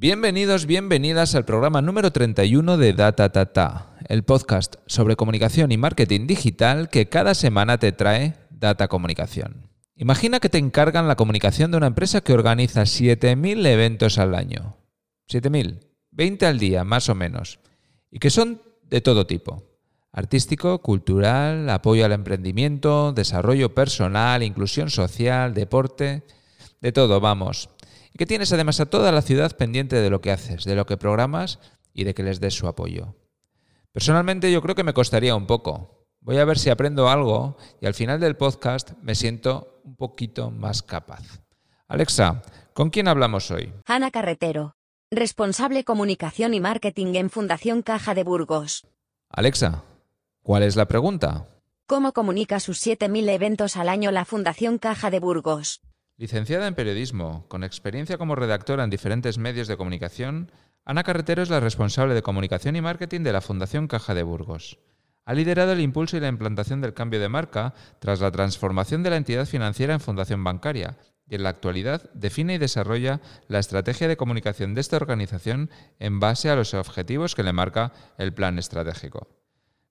Bienvenidos, bienvenidas al programa número 31 de Data Tata, el podcast sobre comunicación y marketing digital que cada semana te trae Data Comunicación. Imagina que te encargan la comunicación de una empresa que organiza 7.000 eventos al año. 7.000, 20 al día más o menos, y que son de todo tipo. Artístico, cultural, apoyo al emprendimiento, desarrollo personal, inclusión social, deporte, de todo, vamos y que tienes además a toda la ciudad pendiente de lo que haces, de lo que programas y de que les des su apoyo. Personalmente yo creo que me costaría un poco. Voy a ver si aprendo algo y al final del podcast me siento un poquito más capaz. Alexa, ¿con quién hablamos hoy? Ana Carretero, responsable comunicación y marketing en Fundación Caja de Burgos. Alexa, ¿cuál es la pregunta? ¿Cómo comunica sus 7.000 eventos al año la Fundación Caja de Burgos? Licenciada en periodismo, con experiencia como redactora en diferentes medios de comunicación, Ana Carretero es la responsable de comunicación y marketing de la Fundación Caja de Burgos. Ha liderado el impulso y la implantación del cambio de marca tras la transformación de la entidad financiera en fundación bancaria y en la actualidad define y desarrolla la estrategia de comunicación de esta organización en base a los objetivos que le marca el plan estratégico.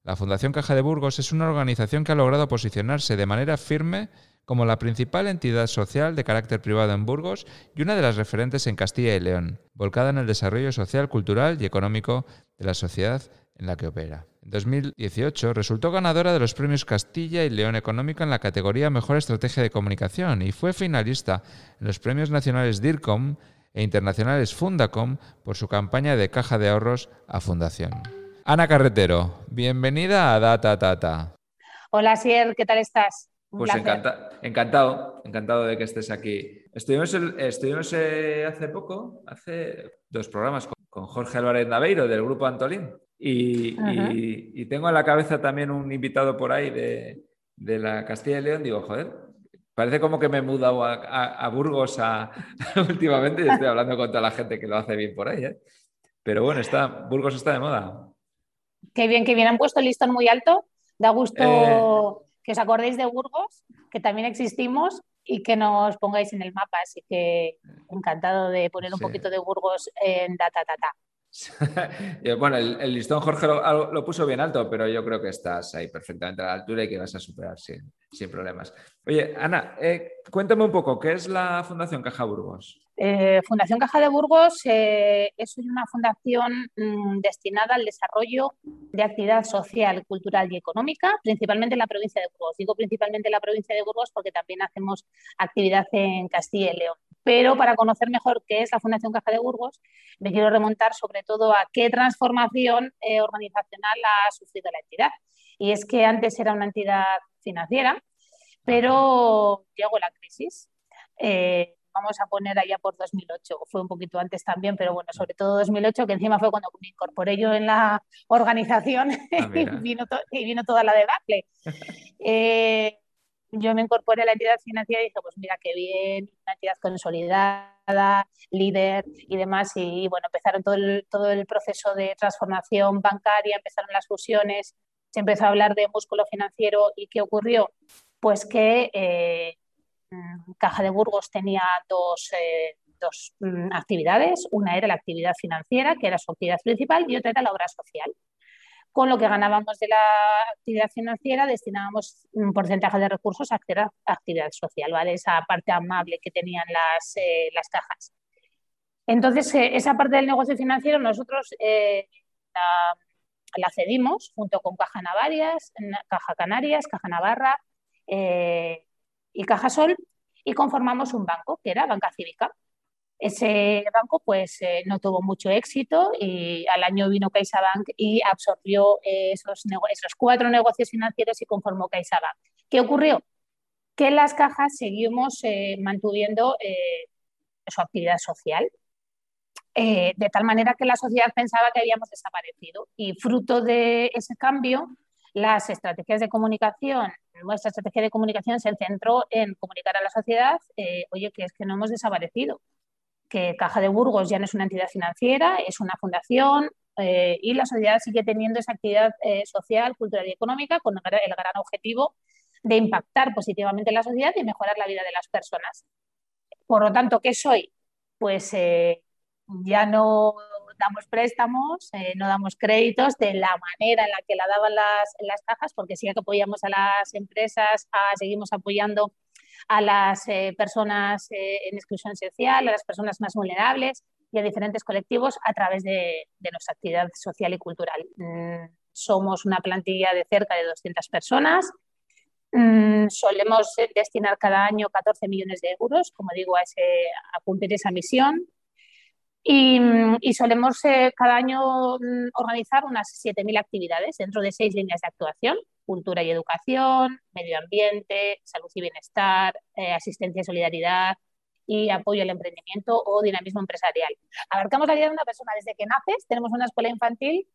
La Fundación Caja de Burgos es una organización que ha logrado posicionarse de manera firme como la principal entidad social de carácter privado en Burgos y una de las referentes en Castilla y León, volcada en el desarrollo social, cultural y económico de la sociedad en la que opera. En 2018 resultó ganadora de los premios Castilla y León Económica en la categoría Mejor Estrategia de Comunicación y fue finalista en los premios nacionales DIRCOM e internacionales Fundacom por su campaña de caja de ahorros a Fundación. Ana Carretero, bienvenida a Data Tata. Hola, Sier, ¿qué tal estás? Pues encantado, encantado de que estés aquí. Estuvimos, estuvimos eh, hace poco, hace dos programas con, Jorge Álvarez Naveiro del grupo Antolín y, tengo en la cabeza también un invitado por ahí de, la Castilla y León. Digo, joder, parece como que me he mudado a, Burgos últimamente y estoy hablando con toda la gente que lo hace bien por ahí. ¿eh? Pero bueno, está, Burgos está de moda. Qué bien, qué bien. Han puesto el listón muy alto. Da gusto. Eh, que os acordéis de Burgos, que también existimos y que nos pongáis en el mapa. Así que encantado de poner un poquito de Burgos en Data Tata. bueno, el, listón Jorge lo, puso bien alto, pero yo creo que estás ahí perfectamente a la altura y que vas a superar sin, problemas. Oye, Ana, eh, cuéntame un poco, ¿qué es la Fundación Caja Burgos? Eh, fundación Caja de Burgos eh, es una fundación mm, destinada al desarrollo de actividad social, cultural y económica, principalmente en la provincia de Burgos. Digo principalmente en la provincia de Burgos porque también hacemos actividad en Castilla y León. Pero para conocer mejor qué es la Fundación Caja de Burgos, me quiero remontar sobre todo a qué transformación eh, organizacional ha sufrido la entidad. Y es que antes era una entidad financiera, pero llegó la crisis vamos a poner allá por 2008, fue un poquito antes también, pero bueno, sobre todo 2008, que encima fue cuando me incorporé yo en la organización ah, y, vino y, vino toda la debacle. Eh, yo me incorporé a la entidad financiera y dije, pues mira qué bien, una entidad consolidada, líder y demás. Y, bueno, empezaron todo el, todo el proceso de transformación bancaria, empezaron las fusiones, se empezó a hablar de músculo financiero y ¿qué ocurrió? Pues que eh, Mm, Caja de Burgos tenía dos, eh, mm, actividades. Una era la actividad financiera, que era su actividad principal, y otra era la obra social. Con lo que ganábamos de la actividad financiera, destinábamos un porcentaje de recursos a actividad, actividad social, ¿vale? Esa parte amable que tenían las, eh, las cajas. Entonces, eh, esa parte del negocio financiero nosotros la, la, cedimos junto con Caja Navarias, Caja Canarias, Caja Navarra, y Cajasol y conformamos un banco que era Banca Cívica. Ese banco pues eh, no tuvo mucho éxito y al año vino CaixaBank y absorbió esos, esos cuatro negocios financieros y conformó CaixaBank. ¿Qué ocurrió? Que las cajas seguimos eh, mantuviendo eh, su actividad social, de tal manera que la sociedad pensaba que habíamos desaparecido y fruto de ese cambio las estrategias de comunicación, nuestra estrategia de comunicación se centró en comunicar a la sociedad, eh, oye, que es que no hemos desaparecido, que Caja de Burgos ya no es una entidad financiera, es una fundación eh, y la sociedad sigue teniendo esa actividad eh, social, cultural y económica con el gran objetivo de impactar positivamente en la sociedad y mejorar la vida de las personas. Por lo tanto, ¿qué soy? Pues ya no damos préstamos, eh, no damos créditos de la manera en la que la daban las, las cajas, porque sí que apoyamos a las empresas, seguimos apoyando a las eh, personas eh, en exclusión social, a las personas más vulnerables y a diferentes colectivos a través de, nuestra actividad social y cultural. Mm, somos una plantilla de cerca de 200 personas. Mm, solemos destinar cada año 14 millones de euros, como digo, a, ese, a cumplir esa misión. Y, solemos eh, cada año mm, organizar unas 7.000 actividades dentro de seis líneas de actuación, cultura y educación, medio ambiente, salud y bienestar, eh, asistencia y solidaridad y apoyo al emprendimiento o dinamismo empresarial. Abarcamos la vida de una persona desde que naces, tenemos una escuela infantil,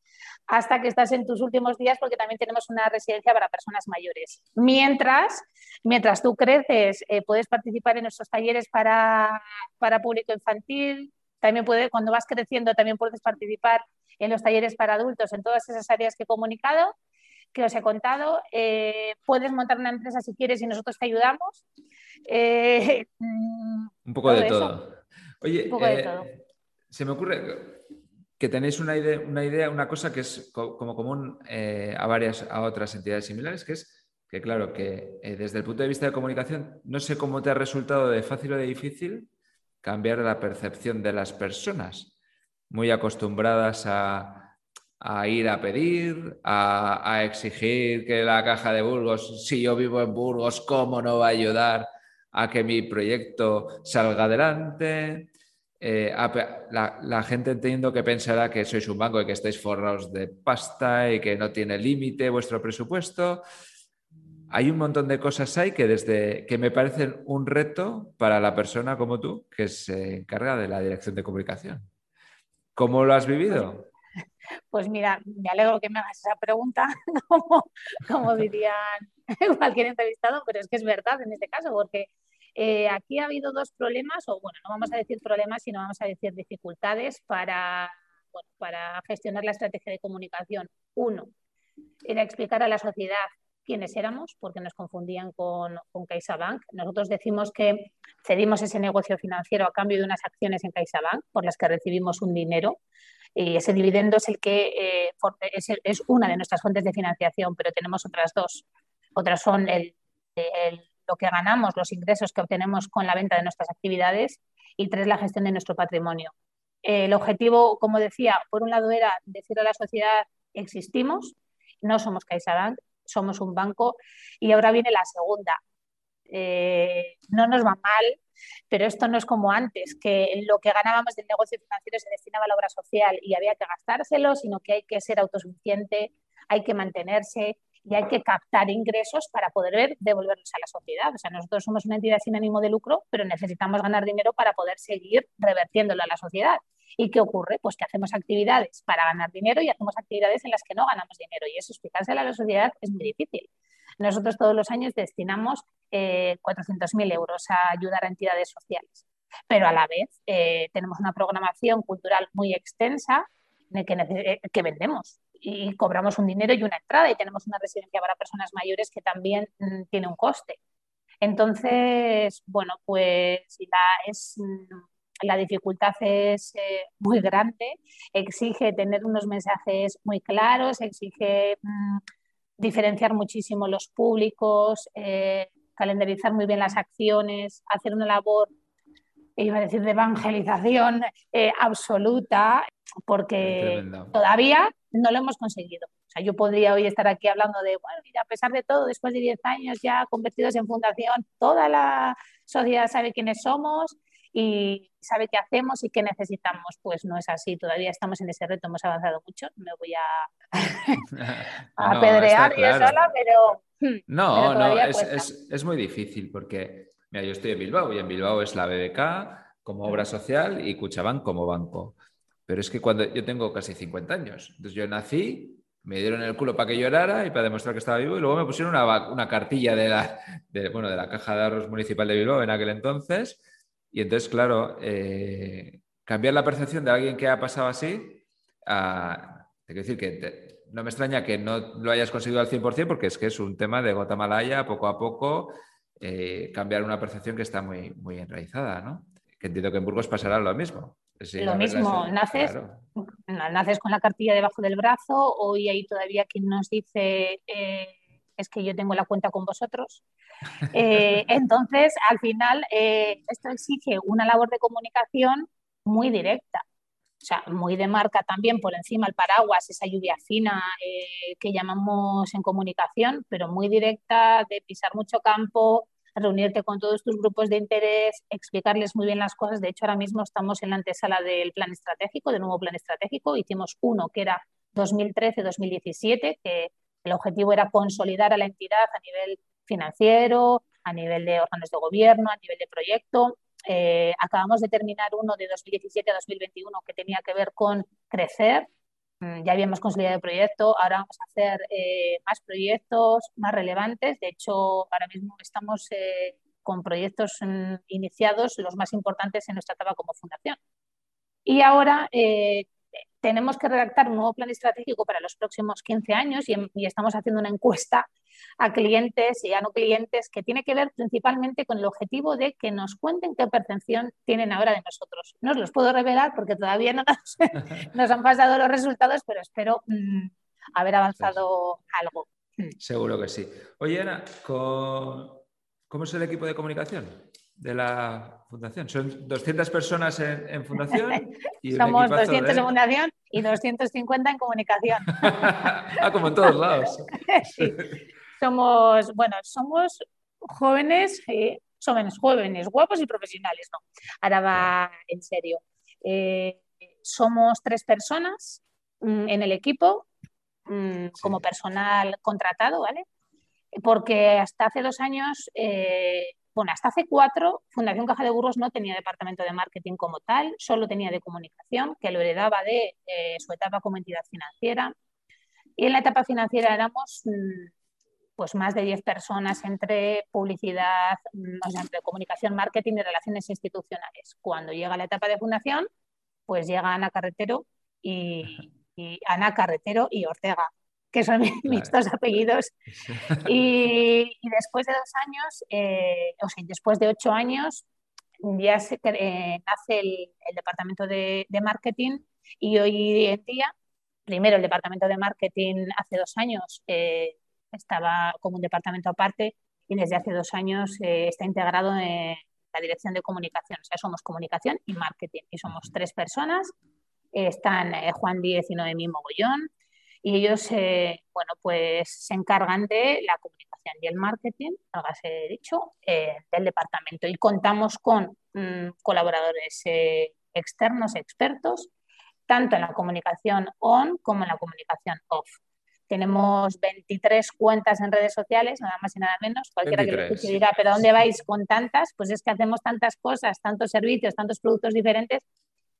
hasta que estás en tus últimos días, porque también tenemos una residencia para personas mayores. Mientras, mientras tú creces, eh, puedes participar en nuestros talleres para, para público infantil, también cuando vas creciendo, también puedes participar en los talleres para adultos, en todas esas áreas que he comunicado, que os he contado. Eh, puedes montar una empresa si quieres y nosotros te ayudamos. Eh, un poco de todo. Oye, eh, se me ocurre que tenéis una idea, una, idea, una cosa que es como común a varias, a otras entidades similares, que es que claro, que desde el punto de vista de comunicación, no sé cómo te ha resultado de fácil o de difícil cambiar la percepción de las personas, muy acostumbradas a, ir a pedir, a, exigir que la caja de Burgos, si yo vivo en Burgos, ¿cómo no va a ayudar a que mi proyecto salga adelante? Eh, la, la, gente entiendo que pensará que sois un banco y que estáis forrados de pasta y que no tiene límite vuestro presupuesto hay un montón de cosas ahí que, desde, que me parecen un reto para la persona como tú que se encarga de la dirección de comunicación. ¿Cómo lo has vivido? Pues mira, me alegro que me hagas esa pregunta, como, dirían cualquier entrevistado, pero es que es verdad en este caso, porque eh, aquí ha habido dos problemas, o bueno, no vamos a decir problemas, sino vamos a decir dificultades para, para gestionar la estrategia de comunicación. Uno, era explicar a la sociedad quiénes éramos, porque nos confundían con, con CaixaBank. Nosotros decimos que cedimos ese negocio financiero a cambio de unas acciones en CaixaBank por las que recibimos un dinero y ese dividendo es el que eh, es, una de nuestras fuentes de financiación, pero tenemos otras dos. Otras son el, lo que ganamos, los ingresos que obtenemos con la venta de nuestras actividades y tres, la gestión de nuestro patrimonio. El objetivo, como decía, por un lado era decir a la sociedad existimos, no somos CaixaBank, somos un banco y ahora viene la segunda. Eh, no nos va mal, pero esto no es como antes, que lo que ganábamos del negocio financiero se destinaba a la obra social y había que gastárselo, sino que hay que ser autosuficiente, hay que mantenerse y hay que captar ingresos para poder devolverlos a la sociedad. O sea, nosotros somos una entidad sin ánimo de lucro, pero necesitamos ganar dinero para poder seguir revertiéndolo a la sociedad. ¿Y qué ocurre? Pues que hacemos actividades para ganar dinero y hacemos actividades en las que no ganamos dinero. Y eso explicárselo a la sociedad es muy difícil. Nosotros todos los años destinamos eh, 400.000 euros a ayudar a entidades sociales, pero a la vez eh, tenemos una programación cultural muy extensa que, eh, que vendemos y cobramos un dinero y una entrada y tenemos una residencia para personas mayores que también mm, tiene un coste. Entonces, bueno, pues la, es, mm, la dificultad es eh, muy grande, exige tener unos mensajes muy claros, exige mm, diferenciar muchísimo los públicos, eh, calendarizar muy bien las acciones, hacer una labor, iba a decir, de evangelización eh, absoluta, porque todavía no lo hemos conseguido. O sea, yo podría hoy estar aquí hablando de, bueno, mira, a pesar de todo, después de 10 años ya convertidos en fundación, toda la sociedad sabe quiénes somos y sabe qué hacemos y qué necesitamos. Pues no es así, todavía estamos en ese reto, hemos avanzado mucho, me voy a, apedrear yo sola, pero... Hmm, no, no, es, es, muy difícil porque, mira, yo estoy en Bilbao y en Bilbao es la BBK como obra social y Cuchabán como banco. Pero es que cuando yo tengo casi 50 años, entonces yo nací, me dieron el culo para que llorara y para demostrar que estaba vivo y luego me pusieron una, cartilla de la, bueno, de la Caja de Ahorros Municipal de Bilbao en aquel entonces y entonces, claro, eh, cambiar la percepción de alguien que ha pasado así, a, te quiero decir que no me extraña que no lo hayas conseguido al 100% porque es que es un tema de gota malaya, poco a poco, eh, cambiar una percepción que está muy, muy enraizada, ¿no? Que entiendo que en Burgos pasará lo mismo. lo mismo, naces, naces con la cartilla debajo del brazo, hoy hay todavía quien nos dice eh, es que yo tengo la cuenta con vosotros. Eh, entonces, al final, eh, esto exige una labor de comunicación muy directa. O sea, muy de marca también por encima el paraguas, esa lluvia fina que llamamos en comunicación, pero muy directa, de pisar mucho campo, reunirte con todos tus grupos de interés, explicarles muy bien las cosas. De hecho, ahora mismo estamos en la antesala del plan estratégico, del nuevo plan estratégico. Hicimos uno que era 2013-2017, que el objetivo era consolidar a la entidad a nivel financiero, a nivel de órganos de gobierno, a nivel de proyecto. Eh, acabamos de terminar uno de 2017 a 2021 que tenía que ver con crecer, Mm, ya habíamos consolidado el proyecto, ahora vamos a hacer eh, más proyectos más relevantes. De hecho, ahora mismo estamos eh, con proyectos mm, iniciados, los más importantes en nuestra etapa como fundación. Y ahora eh, tenemos que redactar un nuevo plan estratégico para los próximos 15 años y, estamos haciendo una encuesta a clientes y a no clientes que tiene que ver principalmente con el objetivo de que nos cuenten qué percepción tienen ahora de nosotros. No os los puedo revelar porque todavía no nos, han pasado los resultados, pero espero mm, haber avanzado algo. Seguro que sí. Oye, Ana, ¿cómo es el equipo de comunicación? De la fundación. Son 200 personas en, fundación. Y Somos 200 en fundación y 250 en comunicación. ah, como en todos lados. Somos, bueno, somos jóvenes, eh, jóvenes, jóvenes, guapos y profesionales, ¿no? Ahora va en serio. Eh, somos tres personas mm, en el equipo mm, como personal contratado, ¿vale? Porque hasta hace dos años eh, bueno, hasta hace cuatro, Fundación Caja de Burgos no tenía departamento de marketing como tal, solo tenía de comunicación, que lo heredaba de eh, su etapa como entidad financiera. Y en la etapa financiera éramos mm, pues más de 10 personas entre publicidad, mm, o comunicación, marketing y relaciones institucionales. Cuando llega la etapa de fundación, pues llega Ana Carretero y, y Ana Carretero y Ortega, que son mis dos apellidos. Y, después de dos años, eh, o sea, después de ocho años, ya se, eh, nace el, departamento de, marketing y hoy en día, primero el departamento de marketing hace dos años eh, estaba como un departamento aparte y desde hace dos años está integrado en la dirección de comunicación. O sea, somos comunicación y marketing y somos tres personas. Están Juan Díez y Noemí Mogollón, y ellos, eh, bueno, pues se encargan de la comunicación y el marketing, hágase dicho, eh, del departamento. Y contamos con mm, colaboradores eh, externos, expertos, tanto en la comunicación on como en la comunicación off. Tenemos 23 cuentas en redes sociales, nada más y nada menos. Cualquiera que lo escuche dirá, ¿pero dónde vais con tantas? Pues es que hacemos tantas cosas, tantos servicios, tantos productos diferentes,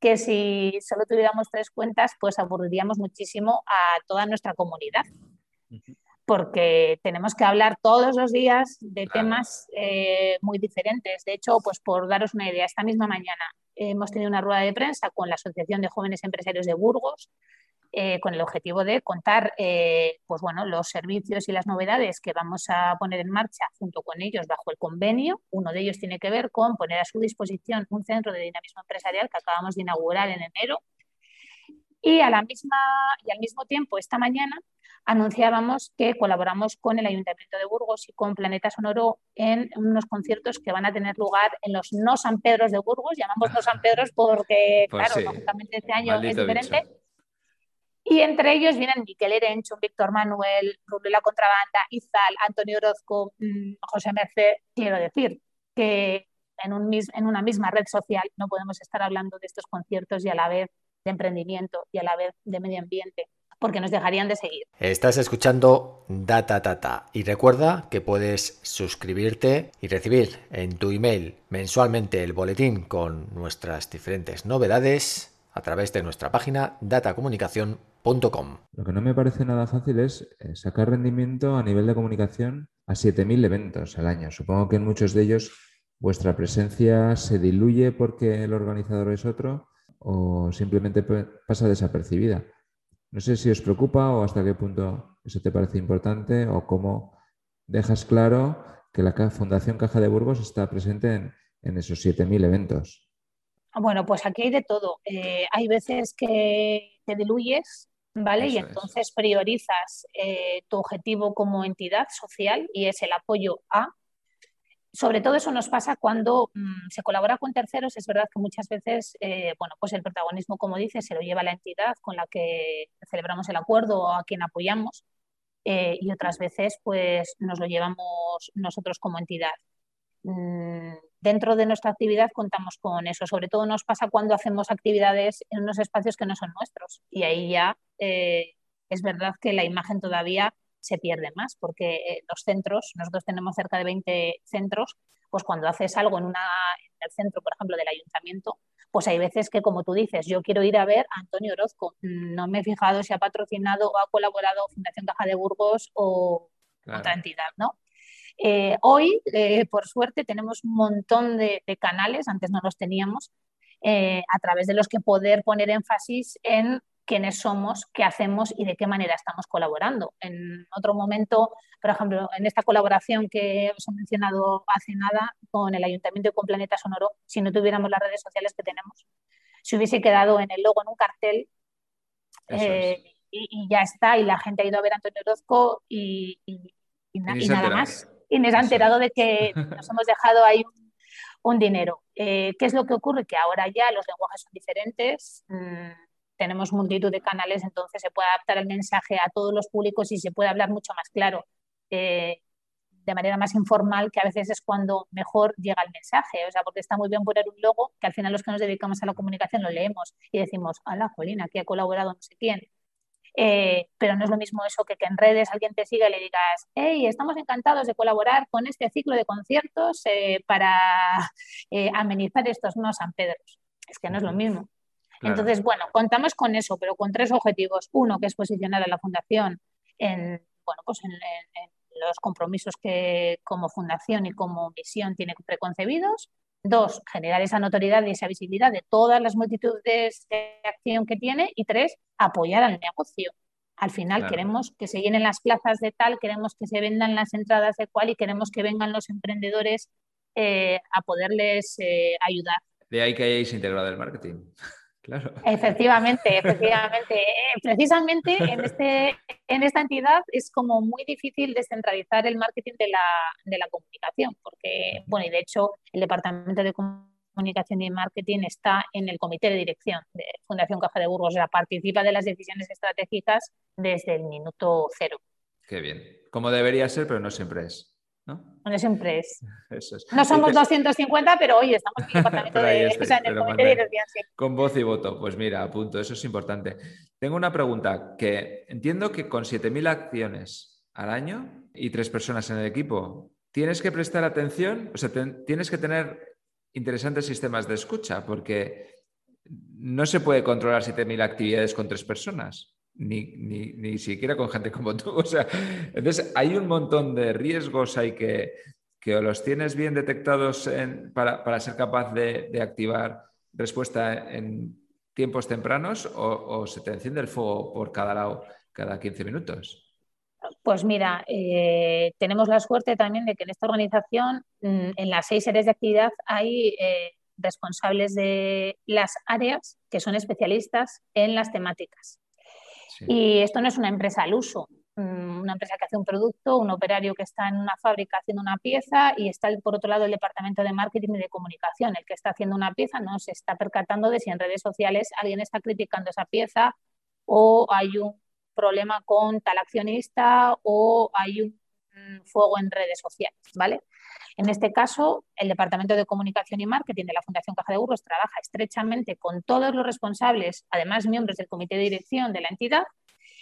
que si solo tuviéramos tres cuentas, pues aburriríamos muchísimo a toda nuestra comunidad. Porque tenemos que hablar todos los días de temas eh, muy diferentes. De hecho, pues por daros una idea, esta misma mañana hemos tenido una rueda de prensa con la Asociación de Jóvenes Empresarios de Burgos, eh, con el objetivo de contar eh, pues bueno, los servicios y las novedades que vamos a poner en marcha junto con ellos bajo el convenio. Uno de ellos tiene que ver con poner a su disposición un centro de dinamismo empresarial que acabamos de inaugurar en enero. Y, a la misma, y al mismo tiempo, esta mañana, anunciábamos que colaboramos con el Ayuntamiento de Burgos y con Planeta Sonoro en unos conciertos que van a tener lugar en los No San Pedros de Burgos. Llamamos No San Pedros porque, pues claro, lógicamente este año es diferente. Y entre ellos vienen Miquel Erencho, Víctor Manuel, Rubio La Contrabanda, Izal, Antonio Orozco, mm, José Merced. Quiero decir que en, un, en una misma red social no podemos estar hablando de estos conciertos y a la vez de emprendimiento y a la vez de medio ambiente porque nos dejarían de seguir. Estás escuchando Data Tata y recuerda que puedes suscribirte y recibir en tu email mensualmente el boletín con nuestras diferentes novedades a través de nuestra página datacomunicación.com lo que no me parece nada fácil es eh, sacar rendimiento a nivel de comunicación a 7.000 eventos al año. Supongo que en muchos de ellos vuestra presencia se diluye porque el organizador es otro o simplemente pasa desapercibida. No sé si os preocupa o hasta qué punto eso te parece importante o cómo dejas claro que la Fundación Caja de Burgos está presente en, en esos 7.000 eventos. Bueno, pues aquí hay de todo. Eh, hay veces que te diluyes, ¿vale? y entonces priorizas eh, tu objetivo como entidad social y es el apoyo a. Sobre todo eso nos pasa cuando mm, se colabora con terceros. Es verdad que muchas veces, eh, bueno, pues el protagonismo, como dices, se lo lleva la entidad con la que celebramos el acuerdo o a quien apoyamos. y otras veces, pues nos lo llevamos nosotros como entidad. Mm, dentro de nuestra actividad contamos con eso. Sobre todo nos pasa cuando hacemos actividades en unos espacios que no son nuestros. Y ahí ya eh, es verdad que la imagen todavía se pierde más, porque eh, los centros, nosotros tenemos cerca de 20 centros, pues cuando haces algo en, una, en el centro, por ejemplo, del ayuntamiento, pues hay veces que, como tú dices, yo quiero ir a ver a Antonio Orozco. No me he fijado si ha patrocinado o ha colaborado Fundación Caja de Burgos o otra entidad, ¿no? Eh, hoy, eh, por suerte, tenemos un montón de, canales, antes no los teníamos, eh, a través de los que poder poner énfasis en quiénes somos, qué hacemos y de qué manera estamos colaborando. En otro momento, por ejemplo, en esta colaboración que os he mencionado hace nada con el Ayuntamiento y con Planeta Sonoro, si no tuviéramos las redes sociales que tenemos, se hubiese quedado en el logo, en un cartel, y, ya está, y la gente ha ido a ver a Antonio Orozco y, nada más y nos ha enterado de que nos hemos dejado ahí un, dinero. Eh, ¿Qué es lo que ocurre? Que ahora ya los lenguajes son diferentes, mm, tenemos multitud de canales, entonces se puede adaptar el mensaje a todos los públicos y se puede hablar mucho más claro. Eh, de manera más informal, que a veces es cuando mejor llega el mensaje. O sea, porque está muy bien poner un logo que al final los que nos dedicamos a la comunicación lo leemos y decimos, la Colina, aquí ha colaborado no sé quién. Eh, pero no es lo mismo eso que que en redes alguien te siga y le digas, hey, estamos encantados de colaborar con este ciclo de conciertos eh, para eh, amenizar estos no San Pedro. Es que no es lo mismo. Entonces, bueno, contamos con eso, pero con tres objetivos. Uno, que es posicionar a la fundación en, bueno, pues en, los compromisos que como fundación y como misión tiene preconcebidos. Dos, generar esa notoriedad y esa visibilidad de todas las multitudes de acción que tiene. Y tres, apoyar al negocio. Al final queremos que se llenen las plazas de tal, queremos que se vendan las entradas de cual y queremos que vengan los emprendedores eh, a poderles eh, ayudar. De ahí que hayáis integrado el marketing. Claro. Efectivamente, efectivamente. Eh, precisamente en, este, en esta entidad es como muy difícil descentralizar el marketing de la, de la comunicación, porque, bueno, y de hecho el departamento de comunicación y marketing está en el comité de dirección de Fundación Caja de Burgos, o sea, participa de las decisiones estratégicas desde el minuto cero. Qué bien. Como debería ser, pero no siempre es. ¿No? siempre es. No somos 250, pero hoy estamos en el departamento de, en el comité de Con voz y voto, pues mira, a punto, eso es importante. Tengo una pregunta que entiendo que con 7.000 acciones al año y tres personas en el equipo, tienes que prestar atención, o sea, tienes que tener interesantes sistemas de escucha, porque no se puede controlar 7.000 actividades con tres personas ni, ni, siquiera con gente como tú. O sea, entonces hay un montón de riesgos hay que, que los tienes bien detectados para, ser capaz de, activar respuesta en tiempos tempranos o, se te enciende el fuego por cada lado cada 15 minutos. Pues mira, eh, tenemos la suerte también de que en esta organización, mm, en las seis áreas de actividad, hay eh, responsables de las áreas que son especialistas en las temáticas. Y esto no es una empresa al uso, mm, una empresa que hace un producto, un operario que está en una fábrica haciendo una pieza y está por otro lado el departamento de marketing y de comunicación. El que está haciendo una pieza no se está percatando de si en redes sociales alguien está criticando esa pieza o hay un problema con tal accionista o hay un fuego en redes sociales, ¿vale? En este caso, el Departamento de Comunicación y Marketing de la Fundación Caja de Burgos trabaja estrechamente con todos los responsables, además miembros del comité de dirección de la entidad,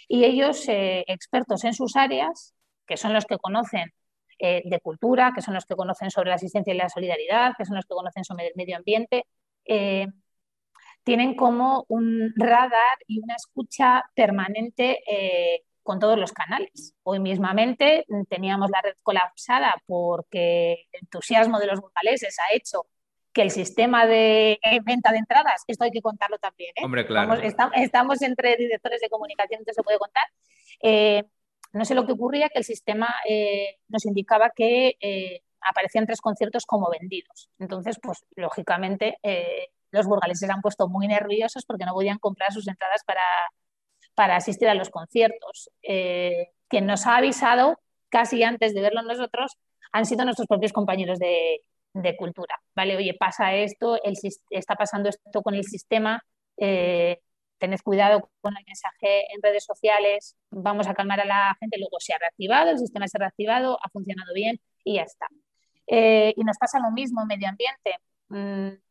y ellos, eh, expertos en sus áreas, que son los que conocen eh, de cultura, que son los que conocen sobre la asistencia y la solidaridad, que son los que conocen sobre el medio ambiente, eh, tienen como un radar y una escucha permanente con todos los canales. Hoy mismamente teníamos la red colapsada porque el entusiasmo de los burgaleses ha hecho que el sistema de venta de entradas, esto hay que contarlo también. ¿eh? Hombre, claro. Estamos, entre directores de comunicación, entonces se puede contar. Eh, no sé lo que ocurría, que el sistema eh, nos indicaba que aparecían tres conciertos como vendidos. Entonces, pues lógicamente los burgaleses se han puesto muy nerviosos porque no podían comprar sus entradas para, para asistir a los conciertos. Eh, quien nos ha avisado casi antes de verlo nosotros han sido nuestros propios compañeros de, cultura. ¿vale? Oye, pasa esto, está pasando esto con el sistema, eh, tened cuidado con el mensaje en redes sociales, vamos a calmar a la gente, luego se ha reactivado, el sistema se ha reactivado, ha funcionado bien y ya está. Eh, y nos pasa lo mismo en medio ambiente. Mm,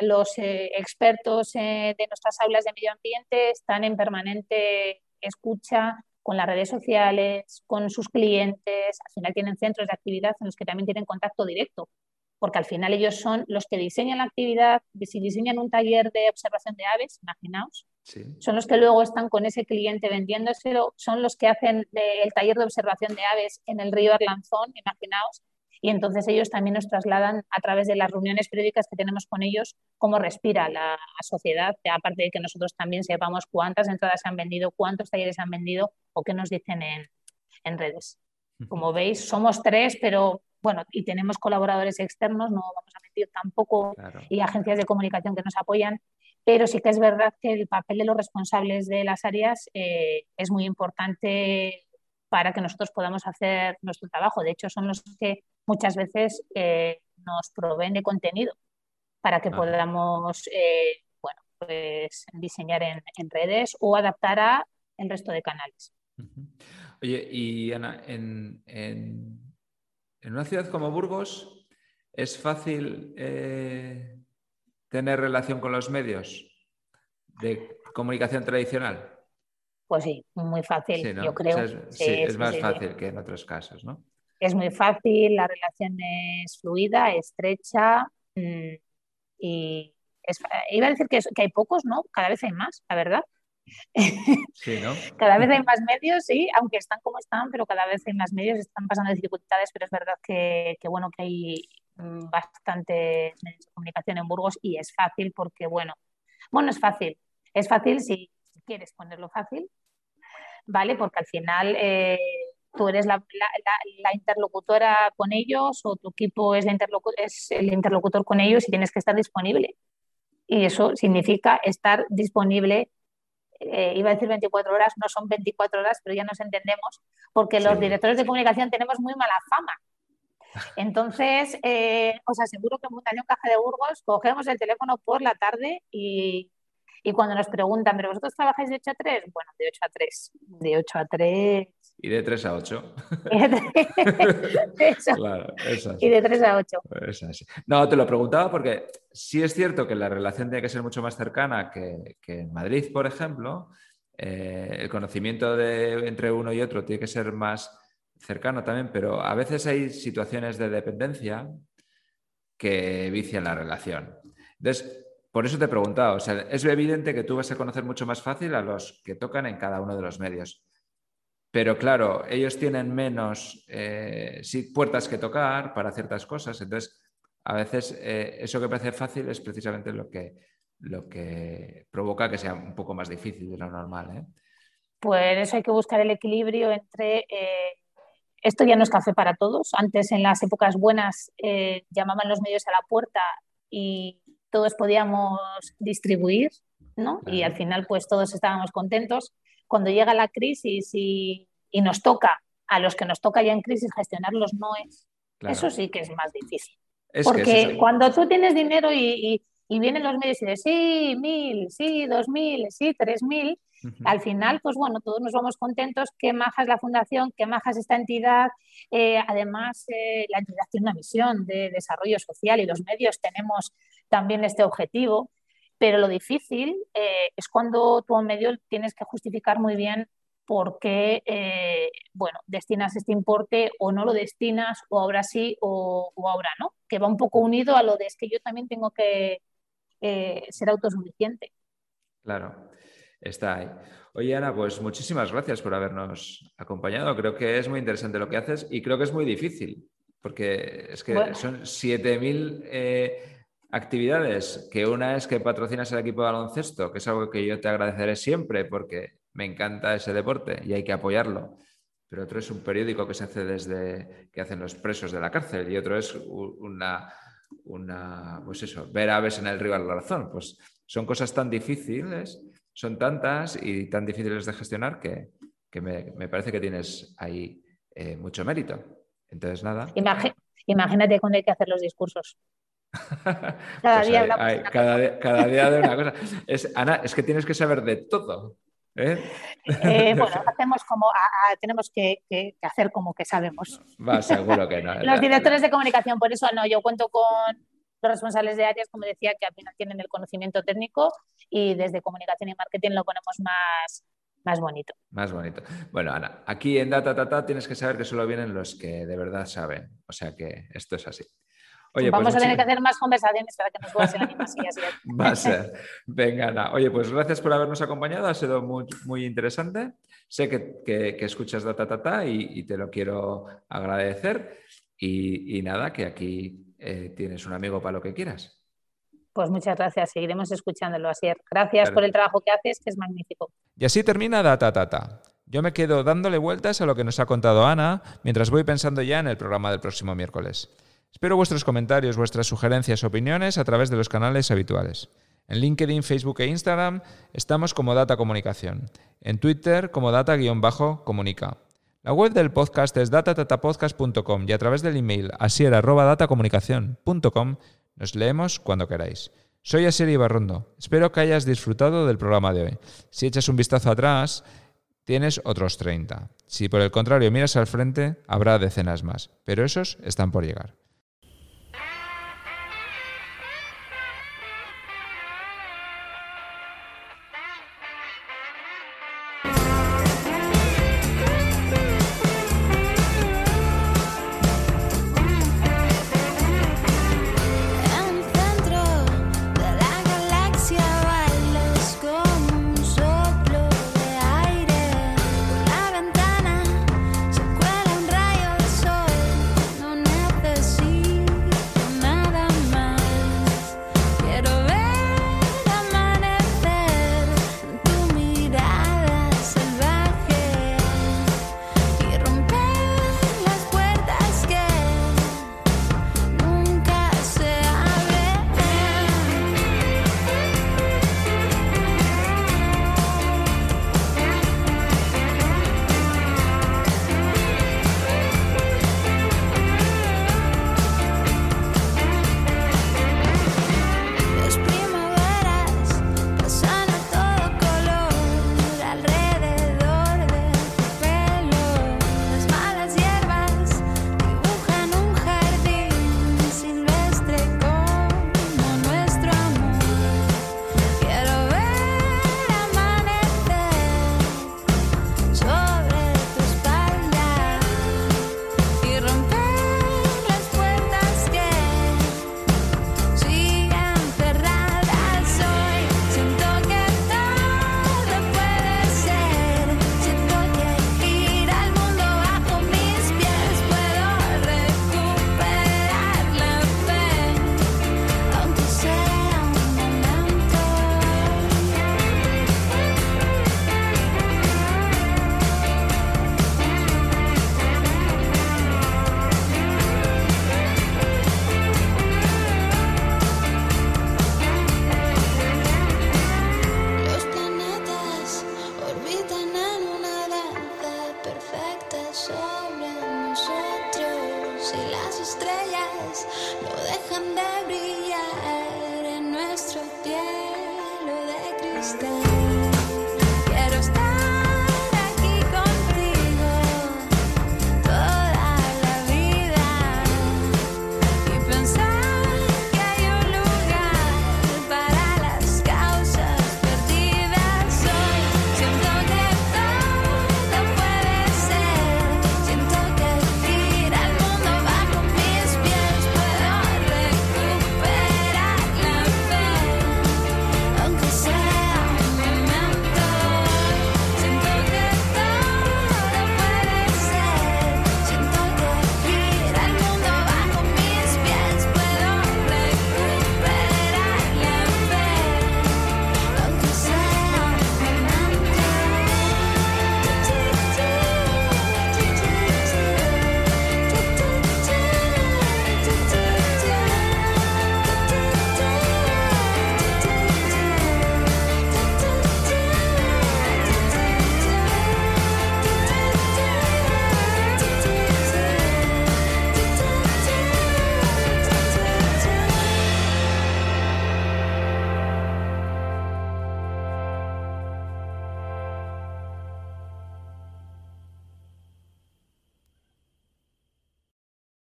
los eh, expertos de nuestras aulas de medio ambiente están en permanente escucha con las redes sociales, con sus clientes, al final tienen centros de actividad en los que también tienen contacto directo porque al final ellos son los que diseñan la actividad, si diseñan un taller de observación de aves, imaginaos, son los que luego están con ese cliente vendiéndoselo, son los que hacen eh, el taller de observación de aves en el río Arlanzón, imaginaos, y entonces ellos también nos trasladan a través de las reuniones periódicas que tenemos con ellos cómo respira la sociedad, aparte de que nosotros también sepamos cuántas entradas se han vendido, cuántos talleres se han vendido o qué nos dicen en, en redes. Como veis, somos tres, pero bueno, y tenemos colaboradores externos, no vamos a mentir tampoco, y agencias de comunicación que nos apoyan, pero sí que es verdad que el papel de los responsables de las áreas eh, es muy importante para que nosotros podamos hacer nuestro trabajo. De hecho, son los que muchas veces eh, nos proveen de contenido para que podamos eh, bueno, pues, diseñar en, redes o adaptar a el resto de canales. Oye, y Ana, en en una ciudad como Burgos, ¿es fácil eh, tener relación con los medios de comunicación tradicional? Pues sí, muy fácil, yo creo. es, sí, es más fácil que en otros casos, ¿no? Es muy fácil, la relación es fluida, estrecha mm, y iba a decir que, que hay pocos, ¿no? Cada vez hay más, la verdad. cada vez hay más medios, sí, aunque están como están, pero cada vez hay más medios, están pasando dificultades, pero es verdad que, bueno, que hay mm, bastante medios de comunicación en Burgos y es fácil porque, bueno, bueno, es fácil, es fácil si, quieres ponerlo fácil, ¿vale? Porque al final eh, tú eres la, interlocutora con ellos o tu equipo es, es el interlocutor con ellos y tienes que estar disponible. Y eso significa estar disponible eh, iba a decir 24 horas, no son 24 horas, pero ya nos entendemos, porque los directores de comunicación tenemos muy mala fama. Entonces, eh, os aseguro que en Fundación Caja de Burgos cogemos el teléfono por la tarde y, y cuando nos preguntan, ¿pero vosotros trabajáis de 8 a 3? Bueno, de 8 a 3. De 8 a 3 y de 3 a 8. Y de 3 a 8. No, te lo preguntaba porque sí es cierto que la relación tiene que ser mucho más cercana que, en Madrid, por ejemplo. Eh, el conocimiento de, entre uno y otro tiene que ser más cercano también, pero a veces hay situaciones de dependencia que vician la relación. Entonces, por eso te he preguntado, o sea, es evidente que tú vas a conocer mucho más fácil a los que tocan en cada uno de los medios. Pero claro, ellos tienen menos eh, puertas que tocar para ciertas cosas. Entonces, a veces eh, eso que parece fácil es precisamente lo que, lo que provoca que sea un poco más difícil de lo normal. ¿eh? Pues eso hay que buscar el equilibrio entre... esto ya no es café para todos. Antes, en las épocas buenas, llamaban los medios a la puerta y todos podíamos distribuir, ¿no? Y al final, pues todos estábamos contentos cuando llega la crisis y, nos toca, a los que nos toca ya en crisis gestionar los noes, eso sí que es más difícil. Porque cuando tú tienes dinero y, vienen los medios y dicen, sí, mil, sí, dos mil, sí, tres mil, al final, pues bueno, todos nos vamos contentos, qué maja es la fundación, qué maja es esta entidad. Eh, además, eh, la entidad tiene una misión de desarrollo social y los medios tenemos también este objetivo. Pero lo difícil eh, es cuando tú en medio tienes que justificar muy bien por qué eh, bueno, destinas este importe o no lo destinas, o ahora sí o, ahora no, que va un poco unido a lo de es que yo también tengo que eh, ser autosuficiente. Claro, está ahí. Oye, Ana, pues muchísimas gracias por habernos acompañado. Creo que es muy interesante lo que haces y creo que es muy difícil, porque es que son 7.000 actividades, que una es que patrocinas el equipo de baloncesto, que es algo que yo te agradeceré siempre porque me encanta ese deporte y hay que apoyarlo. Pero otro es un periódico que se hace desde que hacen los presos de la cárcel y otro es una, una, pues eso, ver aves en el río a la razón. Pues son cosas tan difíciles, son tantas y tan difíciles de gestionar que, me, parece que tienes ahí eh, mucho mérito. Entonces, nada. imagínate cuando hay que hacer los discursos. cada, pues día cada, día de una cosa. Es, Ana, es que tienes que saber de todo. ¿eh? Eh, bueno, hacemos como tenemos que, hacer como que sabemos. Va, seguro que no. Los directores de comunicación, por eso no, yo cuento con los responsables de áreas, como decía, que al final tienen el conocimiento técnico y desde comunicación y marketing lo ponemos más, más bonito. Más bonito. Bueno, Ana, aquí en Data Tata tienes que saber que solo vienen los que de verdad saben. O sea que esto es así. Oye, Vamos pues a tener que hacer más conversaciones para que nos puedas en la misma silla. Va a ser. Venga, Ana. Oye, pues gracias por habernos acompañado. Ha sido muy, muy interesante. Sé que, que, escuchas Data Tata y, y, te lo quiero agradecer. Y, y nada, que aquí eh, tienes un amigo para lo que quieras. Pues muchas gracias, seguiremos escuchándolo, así. Gracias por el trabajo que haces, que es magnífico. Y así termina Data Tata. Yo me quedo dándole vueltas a lo que nos ha contado Ana mientras voy pensando ya en el programa del próximo miércoles. Espero vuestros comentarios, vuestras sugerencias, opiniones a través de los canales habituales. En LinkedIn, Facebook e Instagram estamos como Data Comunicación. En Twitter como Data-Comunica. La web del podcast es datatatapodcast.com y a través del email asier.datacomunicación.com nos leemos cuando queráis. Soy Asier Barrondo. Espero que hayas disfrutado del programa de hoy. Si echas un vistazo atrás, tienes otros 30. Si por el contrario miras al frente, habrá decenas más, pero esos están por llegar.